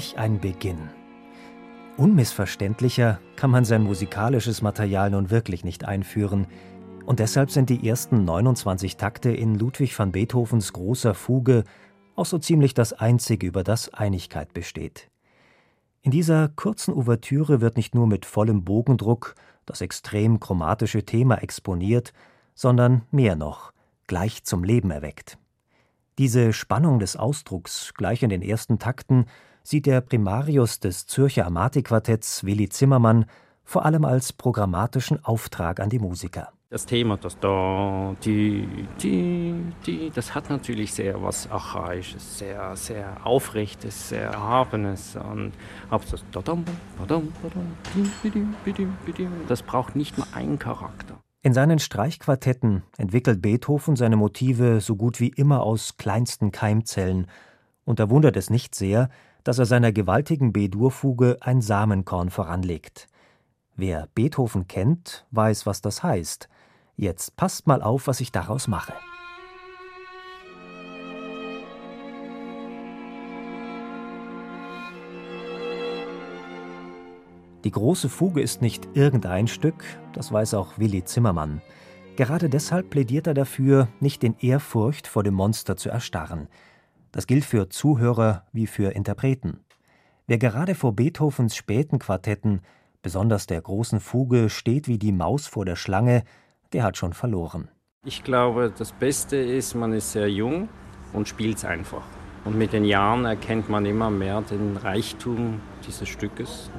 Welch ein Beginn. Unmissverständlicher kann man sein musikalisches Material nun wirklich nicht einführen, und deshalb sind die ersten 29 Takte in Ludwig van Beethovens großer Fuge auch so ziemlich das einzige, über das Einigkeit besteht. In dieser kurzen Ouvertüre wird nicht nur mit vollem Bogendruck das extrem chromatische Thema exponiert, sondern mehr noch, gleich zum Leben erweckt. Diese Spannung des Ausdrucks gleich in den ersten Takten sieht der Primarius des Zürcher Amati-Quartetts Willi Zimmermann vor allem als programmatischen Auftrag an die Musiker. Das Thema, das da, die, die, die, das hat natürlich sehr was Archaisches, sehr, sehr Aufrechtes, sehr Erhabenes. Und das das braucht nicht nur einen Charakter. In seinen Streichquartetten entwickelt Beethoven seine Motive so gut wie immer aus kleinsten Keimzellen. Und da wundert es nicht sehr, dass er seiner gewaltigen B-Dur-Fuge ein Samenkorn voranlegt. Wer Beethoven kennt, weiß, was das heißt. Jetzt passt mal auf, was ich daraus mache. Die große Fuge ist nicht irgendein Stück, das weiß auch Willi Zimmermann. Gerade deshalb plädiert er dafür, nicht in Ehrfurcht vor dem Monster zu erstarren. Das gilt für Zuhörer wie für Interpreten. Wer gerade vor Beethovens späten Quartetten, besonders der großen Fuge, steht wie die Maus vor der Schlange, der hat schon verloren. Ich glaube, das Beste ist, man ist sehr jung und spielt es einfach. Und mit den Jahren erkennt man immer mehr den Reichtum dieses Stückes.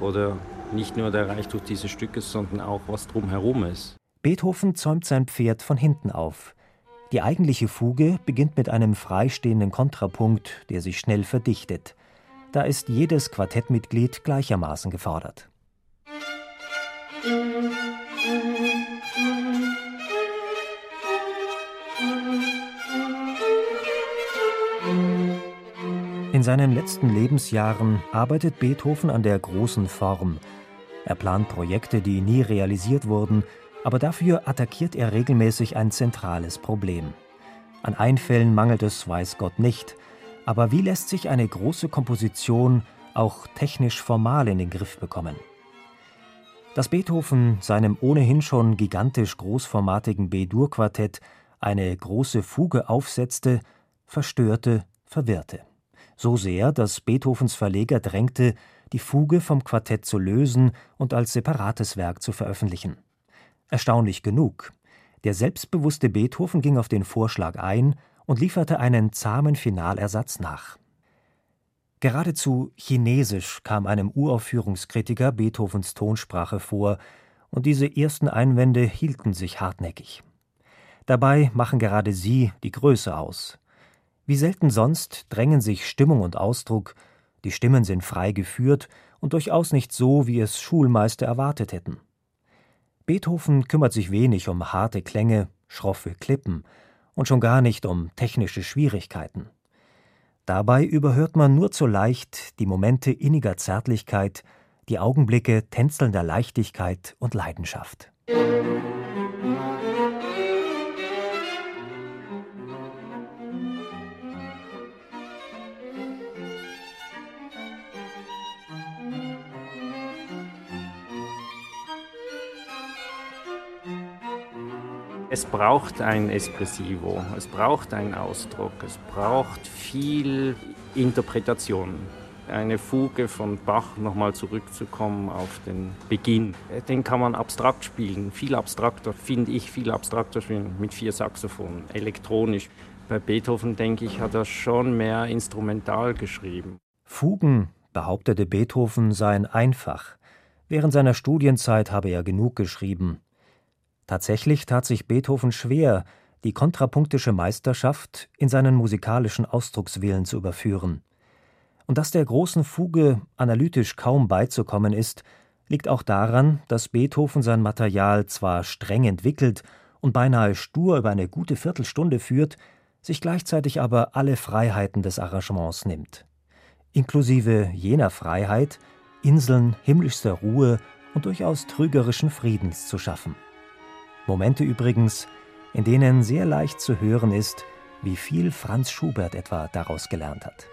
Oder nicht nur der Reichtum dieses Stückes, sondern auch was drumherum ist. Beethoven zäumt sein Pferd von hinten auf. Die eigentliche Fuge beginnt mit einem freistehenden Kontrapunkt, der sich schnell verdichtet. Da ist jedes Quartettmitglied gleichermaßen gefordert. In seinen letzten Lebensjahren arbeitet Beethoven an der großen Form. Er plant Projekte, die nie realisiert wurden, aber dafür attackiert er regelmäßig ein zentrales Problem. An Einfällen mangelt es, weiß Gott nicht, aber wie lässt sich eine große Komposition auch technisch formal in den Griff bekommen? Dass Beethoven seinem ohnehin schon gigantisch großformatigen B-Dur-Quartett eine große Fuge aufsetzte, verstörte, verwirrte. So sehr, dass Beethovens Verleger drängte, die Fuge vom Quartett zu lösen und als separates Werk zu veröffentlichen. Erstaunlich genug. Der selbstbewusste Beethoven ging auf den Vorschlag ein und lieferte einen zahmen Finalersatz nach. Geradezu chinesisch kam einem Uraufführungskritiker Beethovens Tonsprache vor, und diese ersten Einwände hielten sich hartnäckig. Dabei machen gerade sie die Größe aus. Wie selten sonst drängen sich Stimmung und Ausdruck, die Stimmen sind frei geführt und durchaus nicht so, wie es Schulmeister erwartet hätten. Beethoven kümmert sich wenig um harte Klänge, schroffe Klippen und schon gar nicht um technische Schwierigkeiten. Dabei überhört man nur zu leicht die Momente inniger Zärtlichkeit, die Augenblicke tänzelnder Leichtigkeit und Leidenschaft. Es braucht ein Espressivo, es braucht einen Ausdruck, es braucht viel Interpretation. Eine Fuge von Bach nochmal zurückzukommen auf den Beginn. Den kann man abstrakt spielen, viel abstrakter, finde ich, viel abstrakter spielen mit vier Saxophonen, elektronisch. Bei Beethoven, denke ich, hat er schon mehr instrumental geschrieben. Fugen, behauptete Beethoven, seien einfach. Während seiner Studienzeit habe er genug geschrieben. Tatsächlich tat sich Beethoven schwer, die kontrapunktische Meisterschaft in seinen musikalischen Ausdruckswillen zu überführen. Und dass der großen Fuge analytisch kaum beizukommen ist, liegt auch daran, dass Beethoven sein Material zwar streng entwickelt und beinahe stur über eine gute Viertelstunde führt, sich gleichzeitig aber alle Freiheiten des Arrangements nimmt. Inklusive jener Freiheit, Inseln himmlischster Ruhe und durchaus trügerischen Friedens zu schaffen. Momente übrigens, in denen sehr leicht zu hören ist, wie viel Franz Schubert etwa daraus gelernt hat.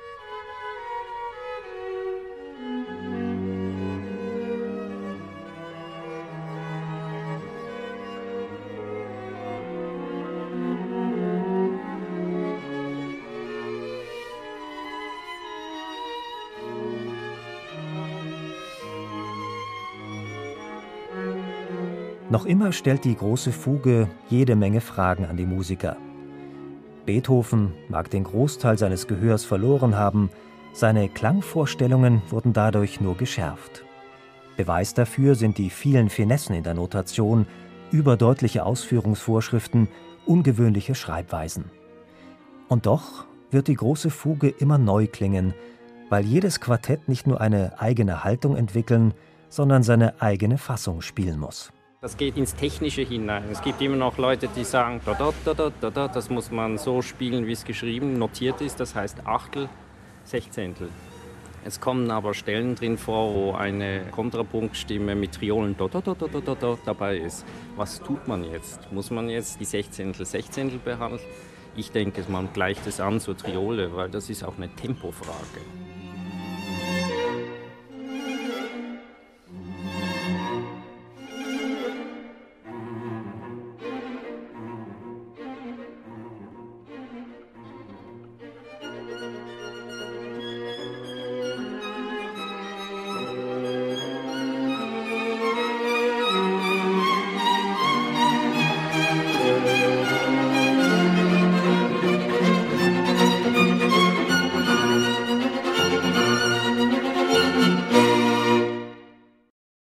Noch immer stellt die große Fuge jede Menge Fragen an die Musiker. Beethoven mag den Großteil seines Gehörs verloren haben, seine Klangvorstellungen wurden dadurch nur geschärft. Beweis dafür sind die vielen Finessen in der Notation, überdeutliche Ausführungsvorschriften, ungewöhnliche Schreibweisen. Und doch wird die große Fuge immer neu klingen, weil jedes Quartett nicht nur eine eigene Haltung entwickeln, sondern seine eigene Fassung spielen muss. Das geht ins Technische hinein. Es gibt immer noch Leute, die sagen, da, da, da, da, da, das muss man so spielen, wie es geschrieben, notiert ist. Das heißt Achtel, Sechzehntel. Es kommen aber Stellen drin vor, wo eine Kontrapunktstimme mit Triolen da, da, da, da, da, da, dabei ist. Was tut man jetzt? Muss man jetzt die Sechzehntel, Sechzehntel behandeln? Ich denke, man gleicht es an zur Triole, weil das ist auch eine Tempofrage.